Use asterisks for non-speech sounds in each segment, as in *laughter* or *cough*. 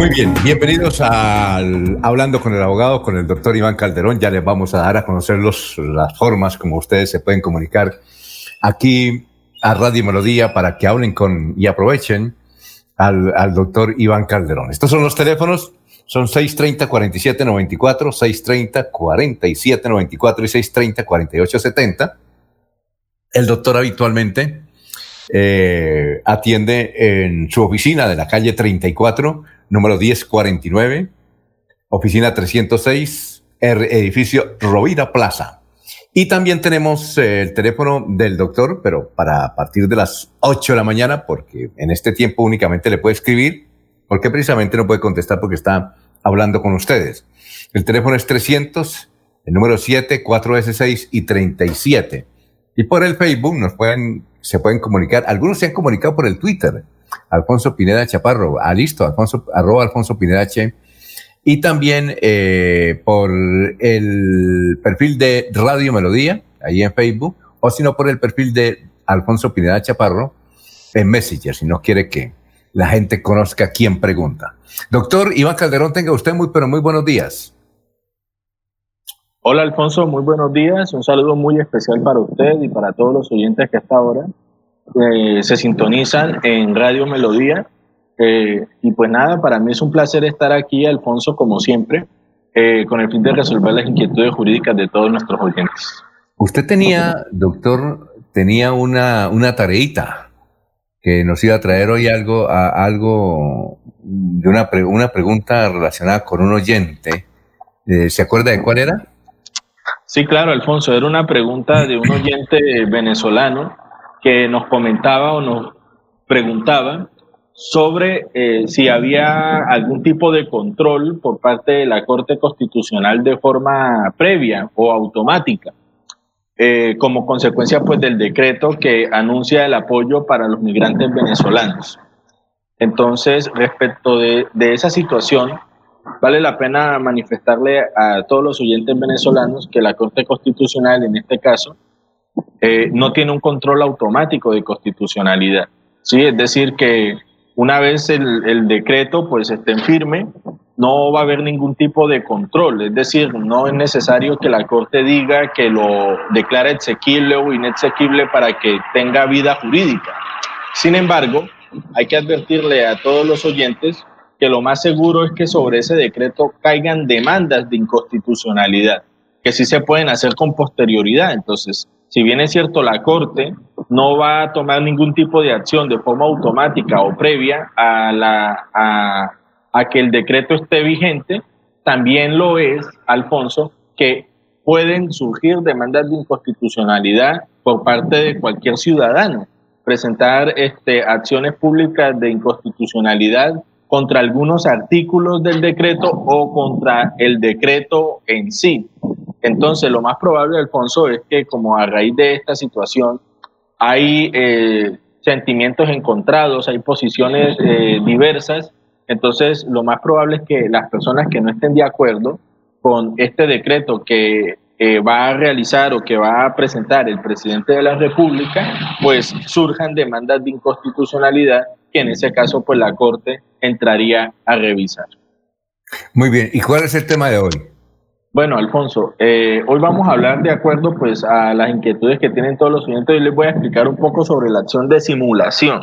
Muy bien, bienvenidos al Hablando con el Abogado, con el doctor Iván Calderón. Ya les vamos a dar a conocer los, las formas como ustedes se pueden comunicar aquí a Radio Melodía para que hablen con y aprovechen al, al doctor Iván Calderón. Estos son los teléfonos, son 630-4794, 630-4794 y 630-4870. El doctor habitualmente eh, atiende en su oficina de la calle 34 número 1049, oficina 306, edificio Rovira Plaza. Y también tenemos eh, el teléfono del doctor, pero para partir de las 8 de la mañana, porque en este tiempo únicamente le puede escribir, porque precisamente no puede contestar porque está hablando con ustedes. El teléfono es 300, el número 7, 4S6 y 37. Y por el Facebook nos pueden, se pueden comunicar. Algunos se han comunicado por el Twitter. Alfonso Pineda Chaparro. Ah, listo, Alfonso, arroba Alfonso Pineda Che. Y también eh, por el perfil de Radio Melodía, ahí en Facebook, o si no por el perfil de Alfonso Pineda Chaparro en Messenger, si no quiere que la gente conozca quién pregunta. Doctor Iván Calderón, tenga usted muy, pero muy buenos días. Hola Alfonso, muy buenos días. Un saludo muy especial para usted y para todos los oyentes que hasta ahora eh, se sintonizan en Radio Melodía. Eh, y pues nada, para mí es un placer estar aquí, Alfonso, como siempre, eh, con el fin de resolver las inquietudes jurídicas de todos nuestros oyentes. Usted tenía, doctor, tenía una, una tareita que nos iba a traer hoy algo, a, algo de una, una pregunta relacionada con un oyente. ¿Se acuerda de cuál era? Sí, claro, Alfonso, era una pregunta de un oyente venezolano que nos comentaba o nos preguntaba sobre eh, si había algún tipo de control por parte de la Corte Constitucional de forma previa o automática, eh, como consecuencia pues del decreto que anuncia el apoyo para los migrantes venezolanos. Entonces, respecto de, de esa situación, vale la pena manifestarle a todos los oyentes venezolanos que la Corte Constitucional, en este caso, eh, no tiene un control automático de constitucionalidad. ¿sí? Es decir, que una vez el, decreto pues esté en firme, no va a haber ningún tipo de control. Es decir, no es necesario que la Corte diga que lo declara exequible o inexequible para que tenga vida jurídica. Sin embargo, hay que advertirle a todos los oyentes que lo más seguro es que sobre ese decreto caigan demandas de inconstitucionalidad, que sí se pueden hacer con posterioridad. Entonces, si bien es cierto la Corte no va a tomar ningún tipo de acción de forma automática o previa a, la, a, que el decreto esté vigente, también lo es, Alfonso, que pueden surgir demandas de inconstitucionalidad por parte de cualquier ciudadano, presentar este, acciones públicas de inconstitucionalidad contra algunos artículos del decreto o contra el decreto en sí. Entonces, lo más probable, Alfonso, es que como a raíz de esta situación hay eh, sentimientos encontrados, hay posiciones eh, diversas, entonces lo más probable es que las personas que no estén de acuerdo con este decreto que va a realizar o que va a presentar el presidente de la República, pues surjan demandas de inconstitucionalidad que en ese caso pues la Corte entraría a revisar. Muy bien, ¿y cuál es el tema de hoy? Bueno, Alfonso, eh, hoy vamos a hablar de acuerdo pues a las inquietudes que tienen todos los oyentes. Hoy les voy a explicar un poco sobre la acción de simulación.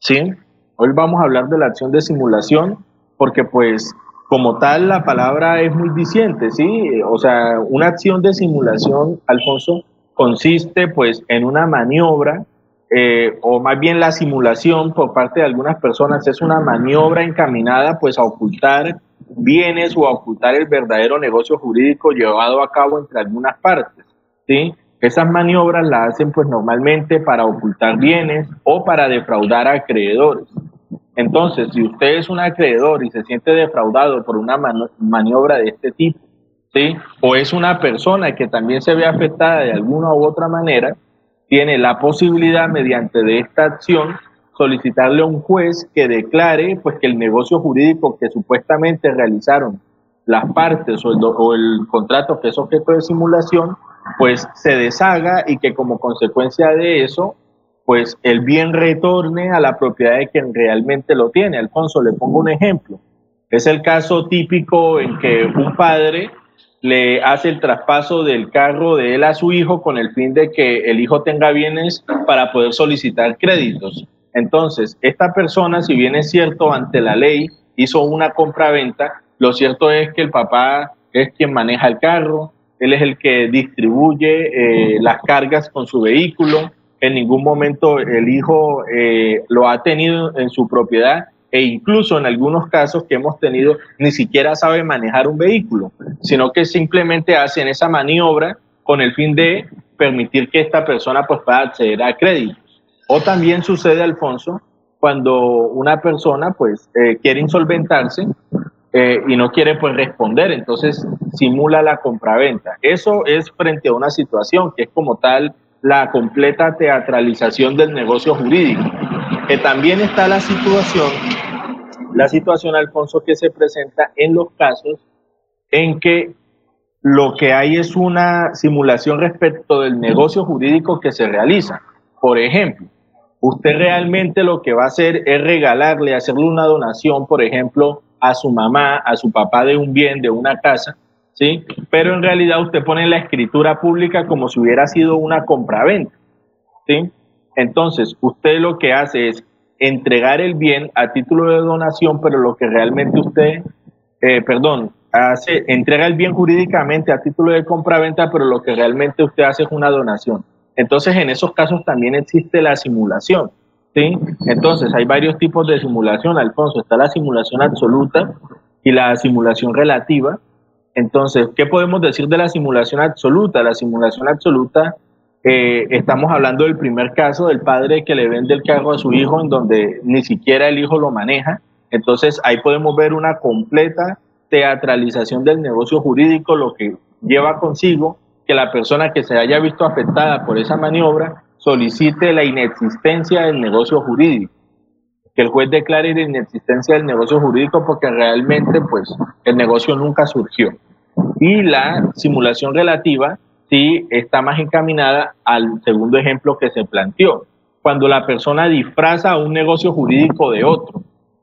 ¿Sí? Hoy vamos a hablar de la acción de simulación porque pues como tal la palabra es muy diciente, ¿sí? O sea, una acción de simulación, Alfonso, consiste pues en una maniobra eh, o más bien la simulación por parte de algunas personas es una maniobra encaminada pues a ocultar bienes o a ocultar el verdadero negocio jurídico llevado a cabo entre algunas partes. ¿sí? Esas maniobras las hacen pues normalmente para ocultar bienes o para defraudar a acreedores. Entonces, si usted es un acreedor y se siente defraudado por una maniobra de este tipo, ¿sí? o es una persona que también se ve afectada de alguna u otra manera, tiene la posibilidad mediante de esta acción solicitarle a un juez que declare pues que el negocio jurídico que supuestamente realizaron las partes o el, contrato que es objeto de simulación pues se deshaga y que como consecuencia de eso pues el bien retorne a la propiedad de quien realmente lo tiene. Alfonso, le pongo un ejemplo. Es el caso típico en que un padre le hace el traspaso del carro de él a su hijo con el fin de que el hijo tenga bienes para poder solicitar créditos. Entonces, esta persona, si bien es cierto, ante la ley hizo una compra-venta, lo cierto es que el papá es quien maneja el carro, él es el que distribuye eh, las cargas con su vehículo, en ningún momento el hijo eh, lo ha tenido en su propiedad e incluso en algunos casos que hemos tenido ni siquiera sabe manejar un vehículo, sino que simplemente hacen esa maniobra con el fin de permitir que esta persona pues pueda acceder a créditos. O también sucede, Alfonso, cuando una persona pues eh, quiere insolventarse eh, y no quiere pues responder, entonces simula la compraventa. Eso es frente a una situación que es como tal la completa teatralización del negocio jurídico. Que también está la situación, la situación, Alfonso, que se presenta en los casos en que lo que hay es una simulación respecto del negocio jurídico que se realiza. Por ejemplo, usted realmente lo que va a hacer es regalarle, hacerle una donación, por ejemplo, a su mamá, a su papá de un bien, de una casa, ¿sí? Pero en realidad usted pone la escritura pública como si hubiera sido una compraventa, ¿sí? Entonces, usted lo que hace es entregar el bien a título de donación, pero lo que realmente usted, eh, perdón, hace, entrega el bien jurídicamente a título de compraventa, pero lo que realmente usted hace es una donación. Entonces, en esos casos también existe la simulación. ¿sí? Entonces, hay varios tipos de simulación, Alfonso. Está la simulación absoluta y la simulación relativa. Entonces, ¿qué podemos decir de la simulación absoluta? La simulación absoluta, eh, estamos hablando del primer caso del padre que le vende el carro a su hijo en donde ni siquiera el hijo lo maneja. Entonces, ahí podemos ver una completa teatralización del negocio jurídico, lo que lleva consigo que la persona que se haya visto afectada por esa maniobra solicite la inexistencia del negocio jurídico que el juez declare la inexistencia del negocio jurídico porque realmente pues el negocio nunca surgió. Y la simulación relativa sí está más encaminada al segundo ejemplo que se planteó, cuando la persona disfraza un negocio jurídico de otro.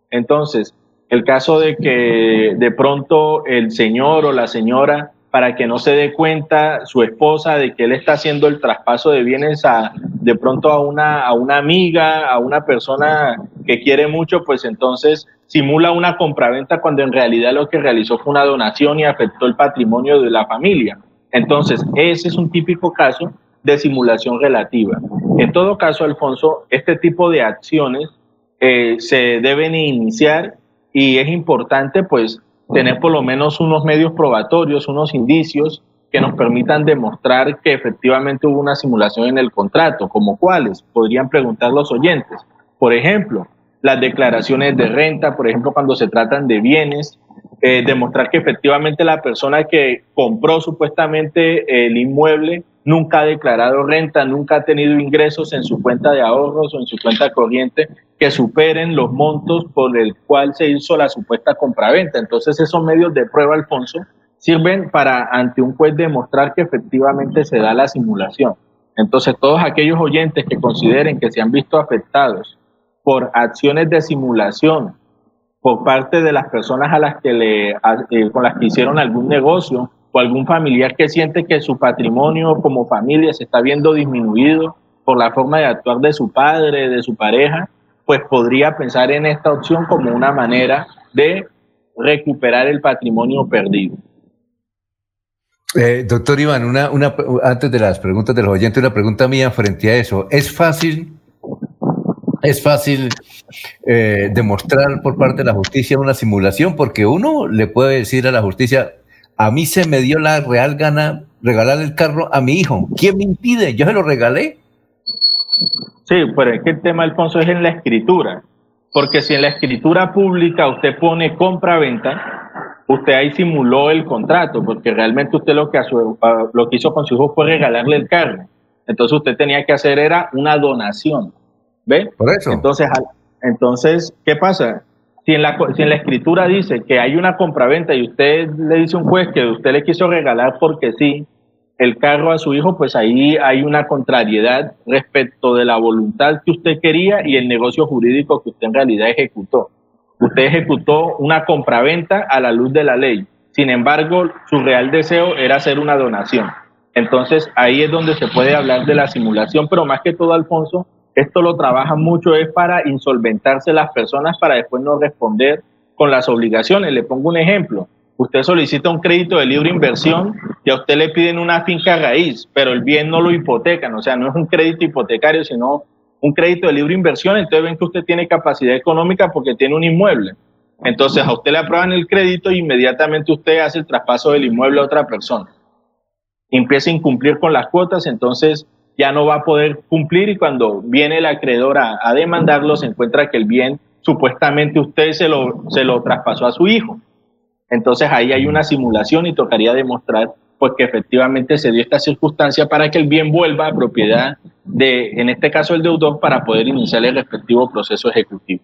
Entonces, el caso de que de pronto el señor o la señora para que no se dé cuenta su esposa de que él está haciendo el traspaso de bienes a de pronto a una, a una amiga, a una persona que quiere mucho, pues entonces simula una compraventa cuando en realidad lo que realizó fue una donación y afectó el patrimonio de la familia. Entonces, ese es un típico caso de simulación relativa. En todo caso, Alfonso, este tipo de acciones eh, se deben iniciar y es importante pues tener por lo menos unos medios probatorios, unos indicios que nos permitan demostrar que efectivamente hubo una simulación en el contrato, como cuáles, podrían preguntar los oyentes. Por ejemplo, las declaraciones de renta, por ejemplo, cuando se tratan de bienes, eh, demostrar que efectivamente la persona que compró supuestamente el inmueble nunca ha declarado renta, nunca ha tenido ingresos en su cuenta de ahorros o en su cuenta corriente que superen los montos por el cual se hizo la supuesta compraventa. Entonces esos medios de prueba, Alfonso, sirven para ante un juez demostrar que efectivamente se da la simulación. Entonces todos aquellos oyentes que consideren que se han visto afectados por acciones de simulación por parte de las personas a las que le, eh, con las que hicieron algún negocio o algún familiar que siente que su patrimonio como familia se está viendo disminuido por la forma de actuar de su padre, de su pareja, pues podría pensar en esta opción como una manera de recuperar el patrimonio perdido. Eh, doctor Iván, una, antes de las preguntas de los oyentes, una pregunta mía frente a eso. ¿Es fácil es fácil eh, demostrar por parte de la justicia una simulación, porque uno le puede decir a la justicia, a mí se me dio la real gana regalar el carro a mi hijo. ¿Quién me impide? Yo se lo regalé. Sí, pero es que el tema, Alfonso, es en la escritura. Porque si en la escritura pública usted pone compra-venta, usted ahí simuló el contrato, porque realmente usted lo que, lo que hizo con su hijo fue regalarle el carro. Entonces usted tenía que hacer era una donación. ¿Ve? Por eso. Entonces, entonces ¿qué pasa? Si en, la, si en la escritura dice que hay una compraventa y usted le dice a un juez que usted le quiso regalar porque sí el carro a su hijo, pues ahí hay una contrariedad respecto de la voluntad que usted quería y el negocio jurídico que usted en realidad ejecutó. Usted ejecutó una compraventa a la luz de la ley. Sin embargo, su real deseo era hacer una donación. Entonces ahí es donde se puede hablar de la simulación, pero más que todo, Alfonso, esto lo trabaja mucho es para insolventarse las personas para después no responder con las obligaciones. Le pongo un ejemplo. Usted solicita un crédito de libre inversión y a usted le piden una finca raíz, pero el bien no lo hipotecan, o sea, no es un crédito hipotecario, sino un crédito de libre inversión, entonces ven que usted tiene capacidad económica porque tiene un inmueble. Entonces a usted le aprueban el crédito e inmediatamente usted hace el traspaso del inmueble a otra persona. Empieza a incumplir con las cuotas, entonces ya no va a poder cumplir y cuando viene el acreedor a, demandarlo se encuentra que el bien supuestamente usted se lo, se lo traspasó a su hijo. Entonces ahí hay una simulación y tocaría demostrar pues que efectivamente se dio esta circunstancia para que el bien vuelva a propiedad de, en este caso el deudor, para poder iniciar el respectivo proceso ejecutivo.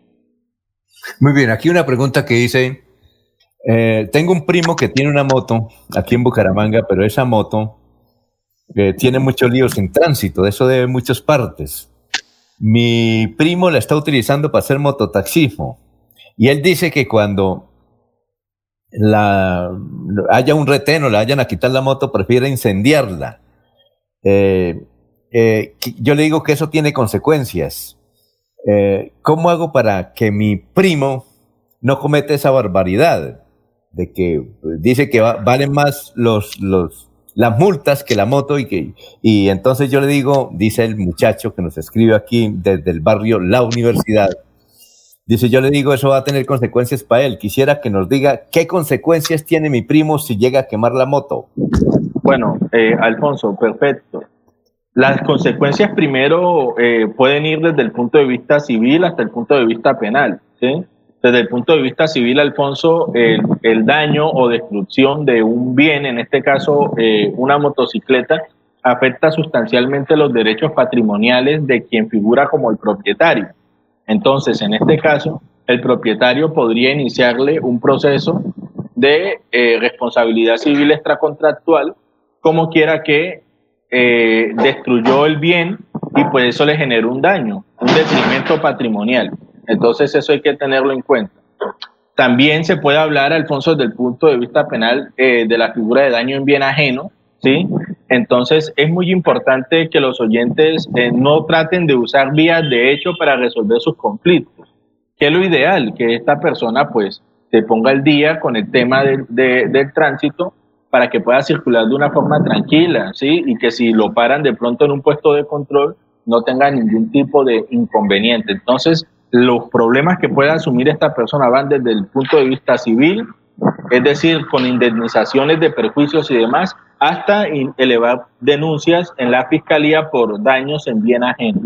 Muy bien, aquí una pregunta que dice, eh, tengo un primo que tiene una moto aquí en Bucaramanga, pero esa moto tiene muchos líos en tránsito, de eso debe muchas partes. Mi primo la está utilizando para hacer mototaxismo y él dice que cuando haya un retén o le vayan a quitar la moto, prefiere incendiarla. Eh, eh, yo le digo que eso tiene consecuencias. Eh, ¿Cómo hago para que mi primo no cometa esa barbaridad? De que dice que valen más los, los, las multas que la moto y que y entonces yo le digo, dice el muchacho que nos escribe aquí desde el barrio La Universidad, dice yo le digo eso va a tener consecuencias para él. Quisiera que nos diga qué consecuencias tiene mi primo si llega a quemar la moto. Bueno, eh, Alfonso, perfecto. Las consecuencias primero eh, pueden ir desde el punto de vista civil hasta el punto de vista penal, ¿sí? Desde el punto de vista civil, Alfonso, el, daño o destrucción de un bien, en este caso eh, una motocicleta, afecta sustancialmente los derechos patrimoniales de quien figura como el propietario. Entonces, en este caso, el propietario podría iniciarle un proceso de eh, responsabilidad civil extracontractual, como quiera que eh, destruyó el bien y pues eso le generó un daño, un detrimento patrimonial. Entonces eso hay que tenerlo en cuenta. También se puede hablar, Alfonso, desde el punto de vista penal eh, de la figura de daño en bien ajeno, ¿sí? Entonces es muy importante que los oyentes eh, no traten de usar vías de hecho para resolver sus conflictos. Que lo ideal, que esta persona pues se ponga al día con el tema del tránsito para que pueda circular de una forma tranquila, ¿sí? Y que si lo paran de pronto en un puesto de control no tenga ningún tipo de inconveniente. Entonces, los problemas que pueda asumir esta persona van desde el punto de vista civil, es decir, con indemnizaciones de perjuicios y demás, hasta elevar denuncias en la fiscalía por daños en bien ajeno.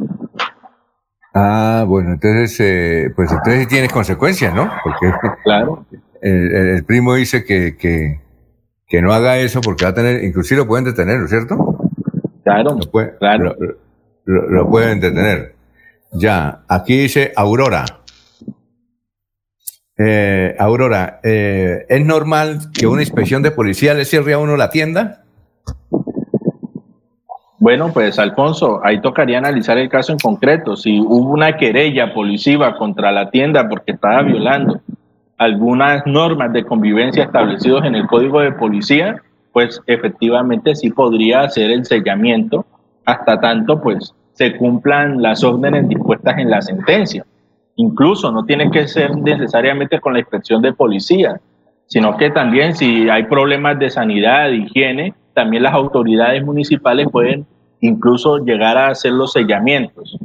Ah, bueno, entonces, eh, pues entonces tiene consecuencias, ¿no? Porque *laughs* claro. el, primo dice que, que, que, no haga eso porque va a tener, inclusive lo pueden detener, ¿no es cierto? Claro, claro. lo pueden detener. Ya, aquí dice Aurora. Eh, Aurora, eh, ¿es normal que una inspección de policía le cierre a uno la tienda? Bueno, pues Alfonso, ahí tocaría analizar el caso en concreto. Si hubo una querella policiva contra la tienda porque estaba violando algunas normas de convivencia establecidos en el código de policía, pues efectivamente sí podría hacer el sellamiento hasta tanto pues se cumplan las órdenes dispuestas en la sentencia. Incluso no tiene que ser necesariamente con la inspección de policía, sino que también si hay problemas de sanidad, de higiene, también las autoridades municipales pueden incluso llegar a hacer los sellamientos.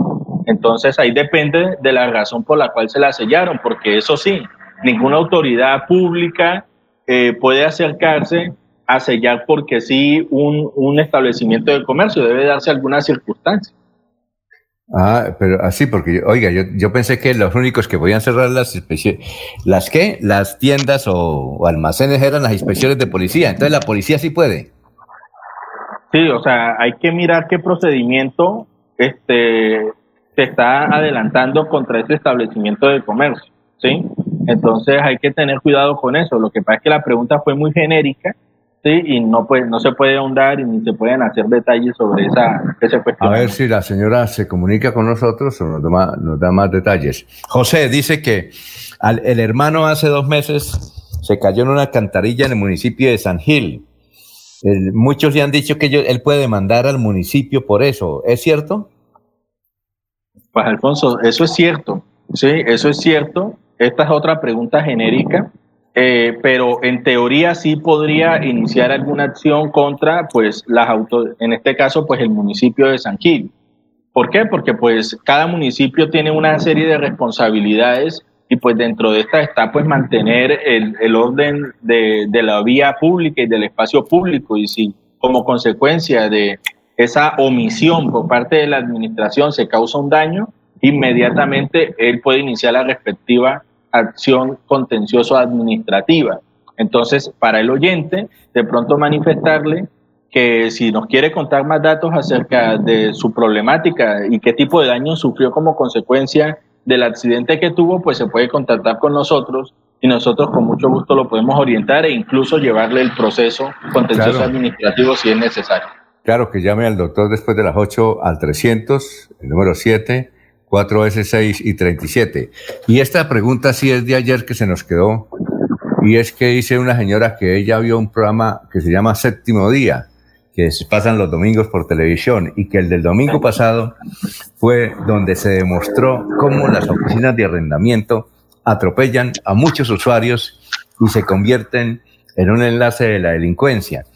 Entonces ahí depende de la razón por la cual se la sellaron, porque eso sí, ninguna autoridad pública eh, puede acercarse a sellar porque sí un, un establecimiento de comercio, debe darse alguna circunstancia. Ah, pero así, porque, oiga, yo, yo pensé que los únicos que podían cerrar las inspecciones, ¿las qué? Las tiendas o, almacenes eran las inspecciones de policía. Entonces, ¿la policía sí puede? Sí, o sea, hay que mirar qué procedimiento este, se está adelantando contra ese establecimiento de comercio, ¿sí? Entonces, hay que tener cuidado con eso. Lo que pasa es que la pregunta fue muy genérica Sí, y no, puede, no se puede ahondar y ni se pueden hacer detalles sobre esa, esa cuestión. A ver si la señora se comunica con nosotros o nos da más, nos da más detalles. José dice que el hermano hace dos meses se cayó en una cantarilla en el municipio de San Gil. muchos le han dicho que él puede demandar al municipio por eso. ¿Es cierto? Pues Alfonso, eso es cierto. Sí, eso es cierto. Esta es otra pregunta genérica eh, pero en teoría sí podría iniciar alguna acción contra, pues, las auto, en este caso, pues, el municipio de San Gil. ¿Por qué? Porque, pues, cada municipio tiene una serie de responsabilidades y, pues, dentro de esta está, pues, mantener el, el orden de, de la vía pública y del espacio público. Y si, como consecuencia de esa omisión por parte de la administración se causa un daño, inmediatamente él puede iniciar la respectiva acción contencioso administrativa. Entonces, para el oyente, de pronto manifestarle que si nos quiere contar más datos acerca de su problemática y qué tipo de daño sufrió como consecuencia del accidente que tuvo, pues se puede contactar con nosotros y nosotros con mucho gusto lo podemos orientar e incluso llevarle el proceso contencioso administrativo si es necesario. Claro, que llame al doctor después de las 8 al 300, el número 7 4S6 y 37. Y esta pregunta sí es de ayer que se nos quedó. Y es que dice una señora que ella vio un programa que se llama Séptimo Día, que se pasan los domingos por televisión, y que el del domingo pasado fue donde se demostró cómo las oficinas de arrendamiento atropellan a muchos usuarios y se convierten en un enlace de la delincuencia.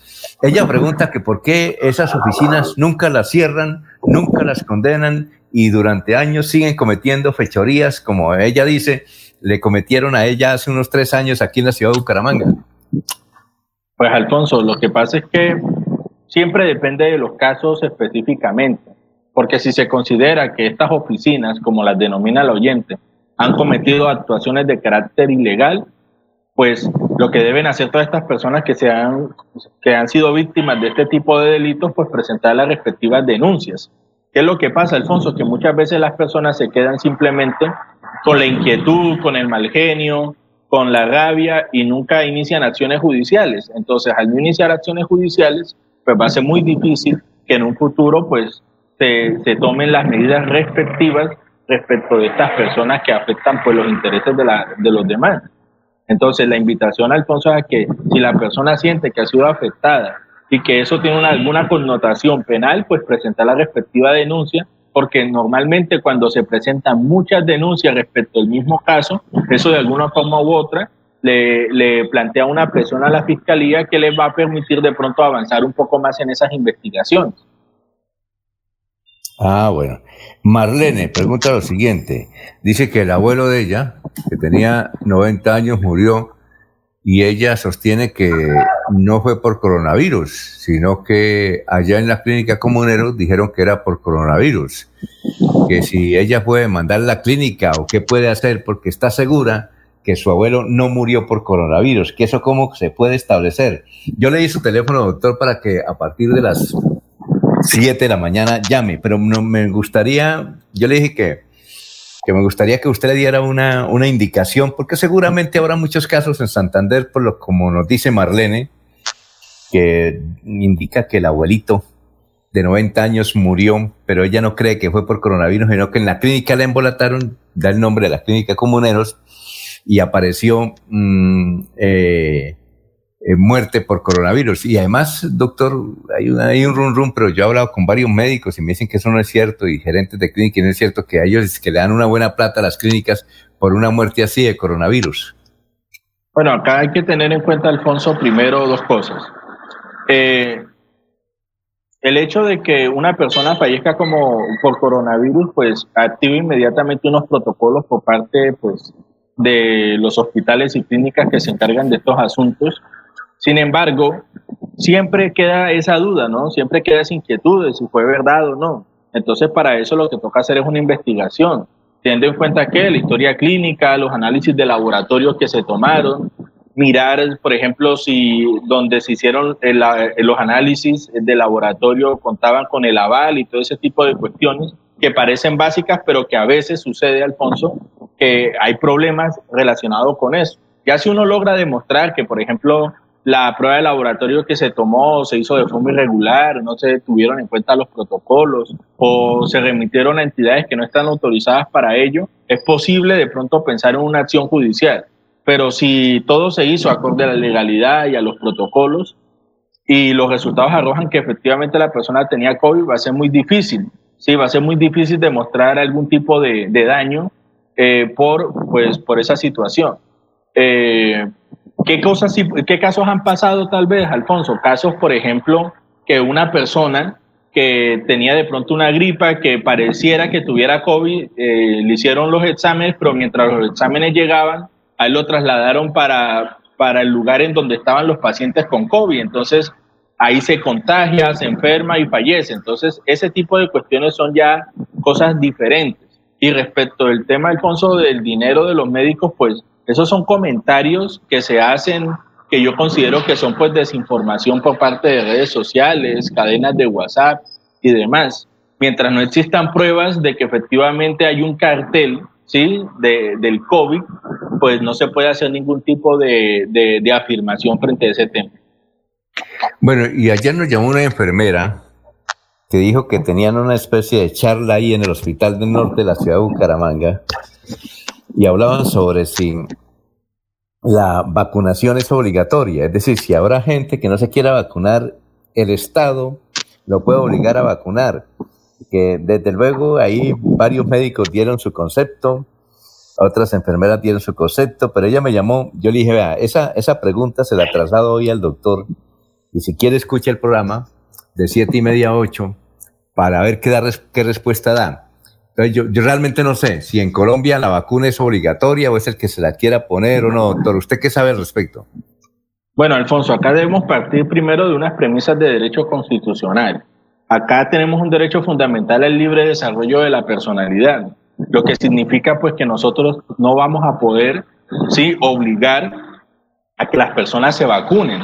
Ella pregunta que por qué esas oficinas nunca las cierran, nunca las condenan y durante años siguen cometiendo fechorías, como ella dice, le cometieron a ella hace unos tres años aquí en la ciudad de Bucaramanga. Pues Alfonso, lo que pasa es que siempre depende de los casos específicamente, porque si se considera que estas oficinas, como las denomina el oyente, han cometido actuaciones de carácter ilegal, pues lo que deben hacer todas estas personas que, se han, que han sido víctimas de este tipo de delitos, pues presentar las respectivas denuncias. ¿Qué es lo que pasa, Alfonso? Que muchas veces las personas se quedan simplemente con la inquietud, con el mal genio, con la rabia y nunca inician acciones judiciales. Entonces, al no iniciar acciones judiciales, pues va a ser muy difícil que en un futuro pues se, tomen las medidas respectivas respecto de estas personas que afectan pues los intereses de los demás. Entonces, la invitación, Alfonso, es que si la persona siente que ha sido afectada y que eso tiene alguna connotación penal, pues presentar la respectiva denuncia, porque normalmente cuando se presentan muchas denuncias respecto al mismo caso, eso de alguna forma u otra le, le plantea una presión a la fiscalía que les va a permitir de pronto avanzar un poco más en esas investigaciones. Ah, bueno. Marlene pregunta lo siguiente. Dice que el abuelo de ella, que tenía 90 años, murió y ella sostiene que no fue por coronavirus, sino que allá en la clínica comuneros dijeron que era por coronavirus, que si ella puede mandar la clínica o qué puede hacer porque está segura que su abuelo no murió por coronavirus, que eso cómo se puede establecer. Yo le di su teléfono, doctor, para que a partir de las 7 de la mañana llame, pero no me gustaría, yo le dije que que me gustaría que usted le diera una, una indicación, porque seguramente habrá muchos casos en Santander, por lo como nos dice Marlene, que indica que el abuelito de 90 años murió, pero ella no cree que fue por coronavirus, sino que en la clínica le embolataron, da el nombre de la clínica Comuneros, y apareció mm, eh, eh, muerte por coronavirus. Y además, doctor, hay, hay un rum rum, pero yo he hablado con varios médicos y me dicen que eso no es cierto, y gerentes de clínica, y no es cierto que a ellos que le dan una buena plata a las clínicas por una muerte así de coronavirus. Bueno, acá hay que tener en cuenta, Alfonso, primero dos cosas. Eh, el hecho de que una persona fallezca como por coronavirus, pues activa inmediatamente unos protocolos por parte pues, de los hospitales y clínicas que se encargan de estos asuntos. Sin embargo, siempre queda esa duda, ¿no? Siempre queda esa inquietud de si fue verdad o no. Entonces, para eso lo que toca hacer es una investigación, teniendo en cuenta que la historia clínica, los análisis de laboratorio que se tomaron, mirar, por ejemplo, si donde se hicieron los análisis de laboratorio contaban con el aval y todo ese tipo de cuestiones que parecen básicas, pero que a veces sucede, Alfonso, que hay problemas relacionados con eso. Ya si uno logra demostrar que, por ejemplo, la prueba de laboratorio que se tomó se hizo de forma irregular, no se tuvieron en cuenta los protocolos o se remitieron a entidades que no están autorizadas para ello, es posible de pronto pensar en una acción judicial. Pero si todo se hizo acorde a la legalidad y a los protocolos y los resultados arrojan que efectivamente la persona tenía COVID, va a ser muy difícil. Sí, va a ser muy difícil demostrar algún tipo de, daño eh, por, pues, por esa situación. Eh, ¿Qué cosas, qué casos han pasado tal vez, Alfonso? Casos, por ejemplo, que una persona que tenía de pronto una gripa que pareciera que tuviera COVID, eh, le hicieron los exámenes, pero mientras los exámenes llegaban, a él lo trasladaron para, para el lugar en donde estaban los pacientes con COVID. Entonces, ahí se contagia, se enferma y fallece. Entonces, ese tipo de cuestiones son ya cosas diferentes. Y respecto al tema, Alfonso, del dinero de los médicos, pues esos son comentarios que se hacen que yo considero que son pues desinformación por parte de redes sociales, cadenas de WhatsApp y demás. Mientras no existan pruebas de que efectivamente hay un cartel ¿sí? De, del COVID, pues no se puede hacer ningún tipo de, de, afirmación frente a ese tema. Bueno, y ayer nos llamó una enfermera que dijo que tenían una especie de charla ahí en el Hospital del Norte de la ciudad de Bucaramanga y hablaban sobre si la vacunación es obligatoria, es decir, si habrá gente que no se quiera vacunar, el Estado lo puede obligar a vacunar. Que desde luego ahí varios médicos dieron su concepto, otras enfermeras dieron su concepto, pero ella me llamó, yo le dije, vea, esa, esa pregunta se la traslado hoy al doctor y si quiere escucha el programa de siete y media a ocho para ver qué, qué respuesta da yo, realmente no sé si en Colombia la vacuna es obligatoria o es el que se la quiera poner o no. Doctor, ¿usted qué sabe al respecto? Bueno, Alfonso, acá debemos partir primero de unas premisas de derecho constitucional. Acá tenemos un derecho fundamental al libre desarrollo de la personalidad, lo que significa pues que nosotros no vamos a poder sí obligar a que las personas se vacunen.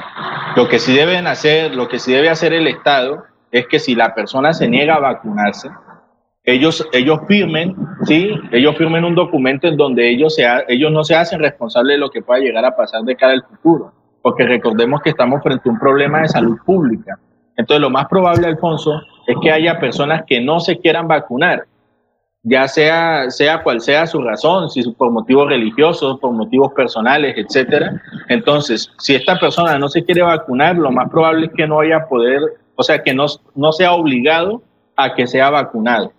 Lo que sí deben hacer, lo que sí debe hacer el Estado es que si la persona se niega a vacunarse, ellos, ellos firmen, ¿sí? Ellos firmen un documento en donde ellos, se ellos no se hacen responsables de lo que pueda llegar a pasar de cara al futuro, porque recordemos que estamos frente a un problema de salud pública. Entonces, lo más probable, Alfonso, es que haya personas que no se quieran vacunar, ya sea, sea cual sea su razón, si por motivos religiosos, por motivos personales, etcétera. Entonces, si esta persona no se quiere vacunar, lo más probable es que no haya poder, o sea, que no sea obligado a que sea vacunado.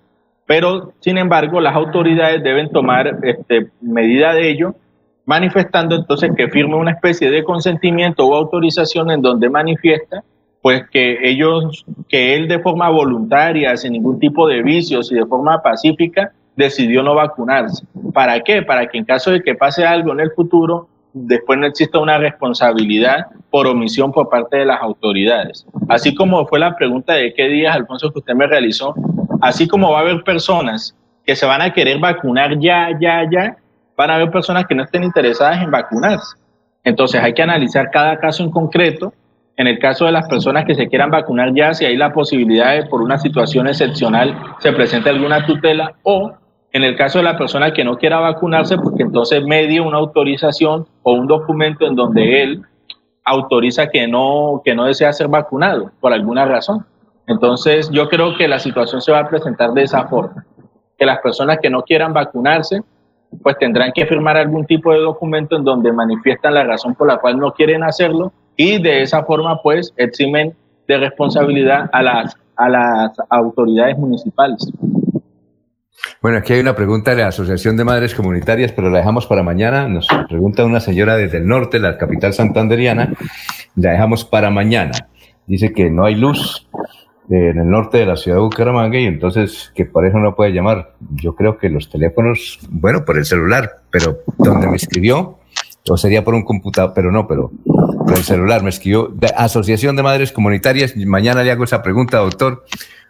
Pero, sin embargo, las autoridades deben tomar este, medida de ello, manifestando entonces que firme una especie de consentimiento o autorización en donde manifiesta pues que ellos, que él de forma voluntaria, sin ningún tipo de vicios y de forma pacífica, decidió no vacunarse. ¿Para qué? Para que en caso de que pase algo en el futuro, después no exista una responsabilidad por omisión por parte de las autoridades. Así como fue la pregunta de qué días, Alfonso, que usted me realizó, así como va a haber personas que se van a querer vacunar ya, ya, ya, van a haber personas que no estén interesadas en vacunarse. Entonces hay que analizar cada caso en concreto. En el caso de las personas que se quieran vacunar ya, si hay la posibilidad de por una situación excepcional se presente alguna tutela o en el caso de la persona que no quiera vacunarse, porque entonces medie una autorización o un documento en donde él autoriza que no, que no desea ser vacunado por alguna razón. Entonces, yo creo que la situación se va a presentar de esa forma, que las personas que no quieran vacunarse, pues tendrán que firmar algún tipo de documento en donde manifiestan la razón por la cual no quieren hacerlo y de esa forma, pues, eximen de responsabilidad a las, a las autoridades municipales. Bueno, aquí hay una pregunta de la Asociación de Madres Comunitarias, pero la dejamos para mañana. Nos pregunta una señora desde el norte, la capital santanderiana. La dejamos para mañana. Dice que no hay luz en el norte de la ciudad de Bucaramanga y entonces que por eso no puede llamar. Yo creo que los teléfonos, bueno, por el celular, pero donde me escribió, o sería por un computador, pero no, pero por el celular me escribió Asociación de Madres Comunitarias. Mañana le hago esa pregunta, doctor.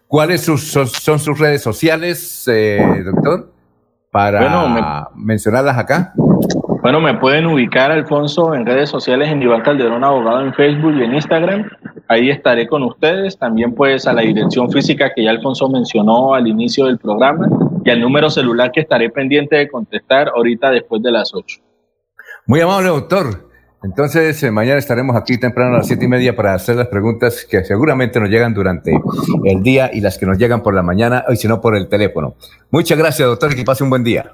¿Cuáles son, sus redes sociales, eh, doctor? Para mencionarlas acá. Bueno, me pueden ubicar, Alfonso, en redes sociales en Iván Calderón Abogado en Facebook y en Instagram. Ahí estaré con ustedes. También pues a la dirección física que ya Alfonso mencionó al inicio del programa y al número celular que estaré pendiente de contestar ahorita después de las 8. Muy amable, doctor. Entonces, eh, mañana estaremos aquí temprano a las siete y media para hacer las preguntas que seguramente nos llegan durante el día y las que nos llegan por la mañana, y si no por el teléfono. Muchas gracias, doctor, y que pase un buen día.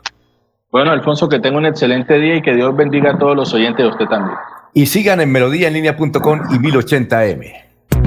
Bueno, Alfonso, que tenga un excelente día y que Dios bendiga a todos los oyentes de usted también. Y sigan en melodíaenlínea.com y 1080m.